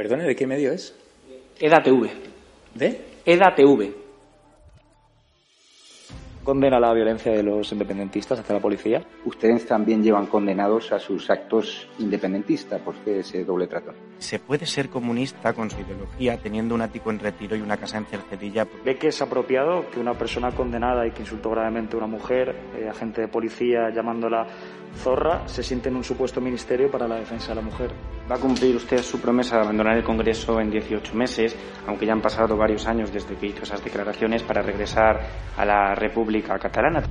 Perdone, ¿de qué medio es? EDATV. ¿De? EDATV. condena la violencia de los independentistas hacia la policía. Ustedes también llevan condenados a sus actos independentistas. ¿Por qué ese doble trato? ¿Se puede ser comunista con su ideología teniendo un ático en retiro y una casa en Cercedilla? ¿Ve que es apropiado que una persona condenada y que insultó gravemente a una mujer, eh, agente de policía llamándola zorra, se siente en un supuesto ministerio para la defensa de la mujer? ¿Va a cumplir usted su promesa de abandonar el Congreso en 18 meses, aunque ya han pasado varios años desde que hizo esas declaraciones, para regresar a la República Catalana?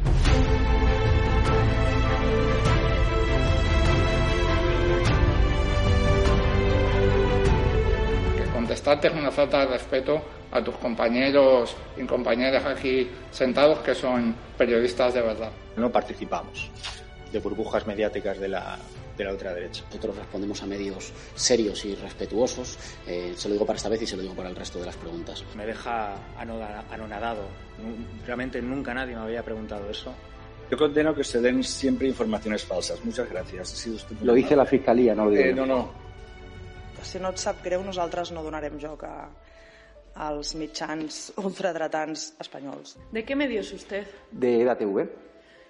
contestarte es una falta de respeto a tus compañeros y compañeras aquí sentados que son periodistas de verdad. No participamos de burbujas mediáticas de la, de la ultraderecha. Nosotros respondemos a medios serios y respetuosos. Eh, se lo digo para esta vez y se lo digo para el resto de las preguntas. Me deja anonadado. Realmente nunca nadie me había preguntado eso. Yo condeno que se den siempre informaciones falsas. Muchas gracias. Ha sido usted lo dice la Fiscalía, no lo digo. Eh, no, no. Si no et sap greu, nosaltres no donarem joc a, als mitjans ultradretans espanyols. ¿De qué medio es usted? De EDATV.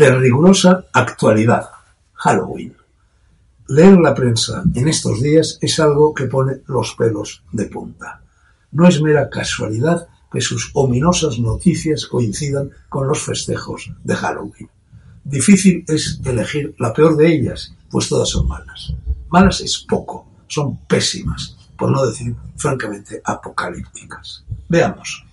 de rigurosa actualidad. Halloween. Leer la prensa en estos días es algo que pone los pelos de punta. No es mera casualidad que sus ominosas noticias coincidan con los festejos de Halloween. Difícil es elegir la peor de ellas, pues todas son malas. Malas es poco, son pésimas, por no decir francamente apocalípticas. Veamos.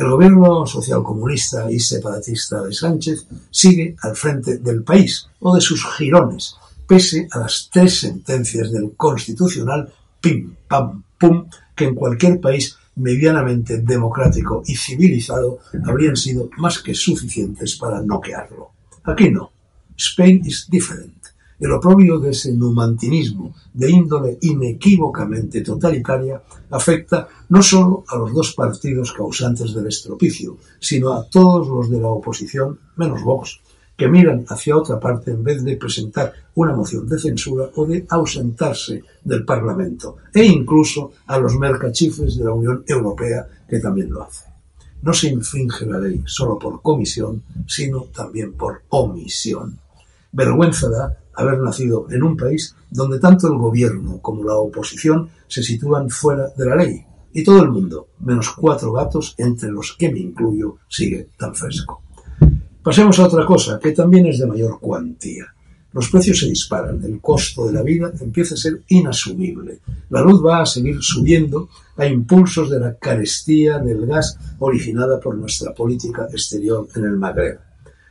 El gobierno socialcomunista y separatista de Sánchez sigue al frente del país o de sus jirones, pese a las tres sentencias del Constitucional pim pam pum que en cualquier país medianamente democrático y civilizado habrían sido más que suficientes para noquearlo. Aquí no. Spain is different. El oprobio de ese numantinismo de índole inequívocamente totalitaria afecta no solo a los dos partidos causantes del estropicio, sino a todos los de la oposición, menos Vox, que miran hacia otra parte en vez de presentar una moción de censura o de ausentarse del Parlamento, e incluso a los mercachifles de la Unión Europea, que también lo hace. No se infringe la ley solo por comisión, sino también por omisión. Vergüenza da haber nacido en un país donde tanto el gobierno como la oposición se sitúan fuera de la ley, y todo el mundo, menos cuatro gatos, entre los que me incluyo, sigue tan fresco. Pasemos a otra cosa, que también es de mayor cuantía. Los precios se disparan, el costo de la vida empieza a ser inasumible. La luz va a seguir subiendo a impulsos de la carestía del gas originada por nuestra política exterior en el Magreb.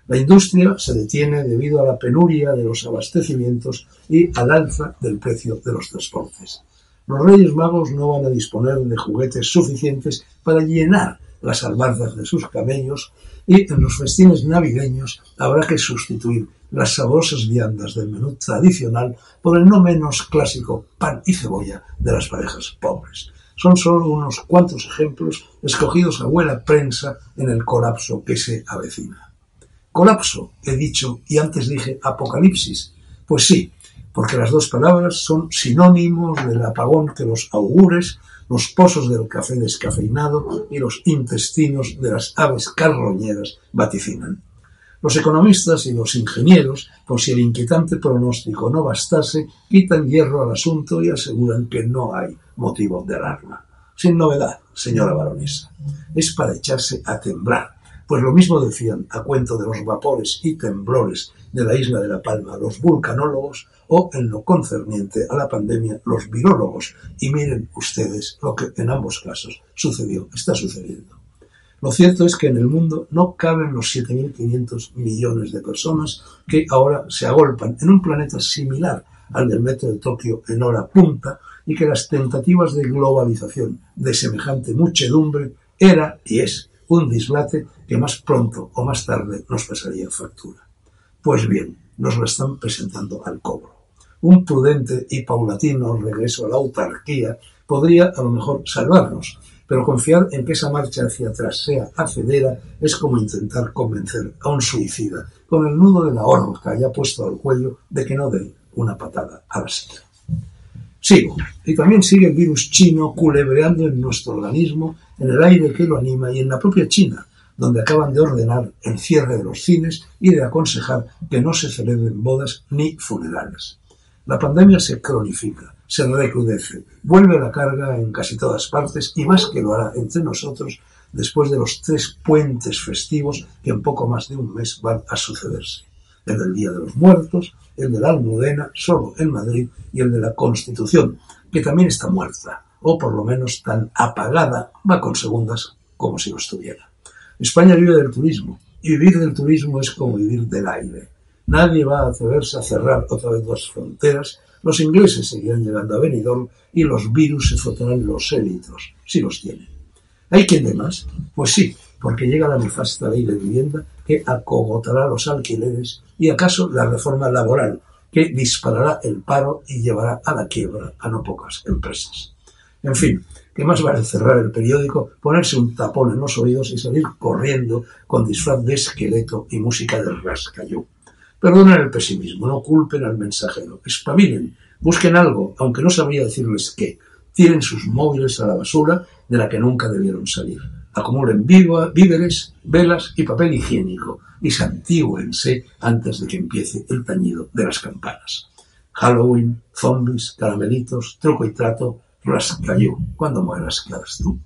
La industria se detiene debido a la penuria de los abastecimientos y al alza del precio de los transportes. Los Reyes Magos no van a disponer de juguetes suficientes para llenar las albardas de sus camellos y en los festines navideños habrá que sustituir las sabrosas viandas del menú tradicional por el no menos clásico pan y cebolla de las parejas pobres. Son solo unos cuantos ejemplos escogidos a buena prensa en el colapso que se avecina. Colapso, he dicho, y antes dije apocalipsis. Pues sí, porque las dos palabras son sinónimos del apagón que los augures, los pozos del café descafeinado y los intestinos de las aves carroñeras vaticinan. Los economistas y los ingenieros, por si el inquietante pronóstico no bastase, quitan hierro al asunto y aseguran que no hay motivo de alarma. Sin novedad, señora baronesa. Es para echarse a temblar, pues lo mismo decían a cuento de los vapores y temblores de la isla de La Palma los vulcanólogos o en lo concerniente a la pandemia los virólogos. Y miren ustedes lo que en ambos casos sucedió, está sucediendo. Lo cierto es que en el mundo no caben los 7.500 millones de personas que ahora se agolpan en un planeta similar al del metro de Tokio en hora punta y que las tentativas de globalización de semejante muchedumbre era y es un dislate que más pronto o más tarde nos pasaría factura. Pues bien, nos lo están presentando al cobro. Un prudente y paulatino regreso a la autarquía podría a lo mejor salvarnos, pero confiar en que esa marcha hacia atrás sea hacedera es como intentar convencer a un suicida con el nudo de la horca ya puesto al cuello de que no dé una patada a la silla. Sigo. Y también sigue el virus chino culebreando en nuestro organismo, en el aire que lo anima y en la propia China, donde acaban de ordenar el cierre de los cines y de aconsejar que no se celebren bodas ni funerales. La pandemia se cronifica se recrudece, vuelve la carga en casi todas partes y más que lo hará entre nosotros después de los tres puentes festivos que en poco más de un mes van a sucederse. El del Día de los Muertos, el de la Almudena, solo en Madrid, y el de la Constitución, que también está muerta, o por lo menos tan apagada, va con segundas como si lo estuviera. España vive del turismo, y vivir del turismo es como vivir del aire. Nadie va a atreverse a cerrar otra vez las fronteras los ingleses seguirán llegando a Benidorm y los virus se frotarán los élitros, si los tienen. ¿Hay quien dé más? Pues sí, porque llega la nefasta ley de vivienda que acogotará los alquileres y acaso la reforma laboral que disparará el paro y llevará a la quiebra a no pocas empresas. En fin, que más vale cerrar el periódico, ponerse un tapón en los oídos y salir corriendo con disfraz de esqueleto y música de rascayú. Perdonen el pesimismo, no culpen al mensajero, espabilen, busquen algo, aunque no sabría decirles qué. Tiren sus móviles a la basura de la que nunca debieron salir. Acumulen víveres, velas y papel higiénico y santigüense antes de que empiece el tañido de las campanas. Halloween, zombies, caramelitos, truco y trato, rascayú. Cuando mueras, ¿qué harás tú?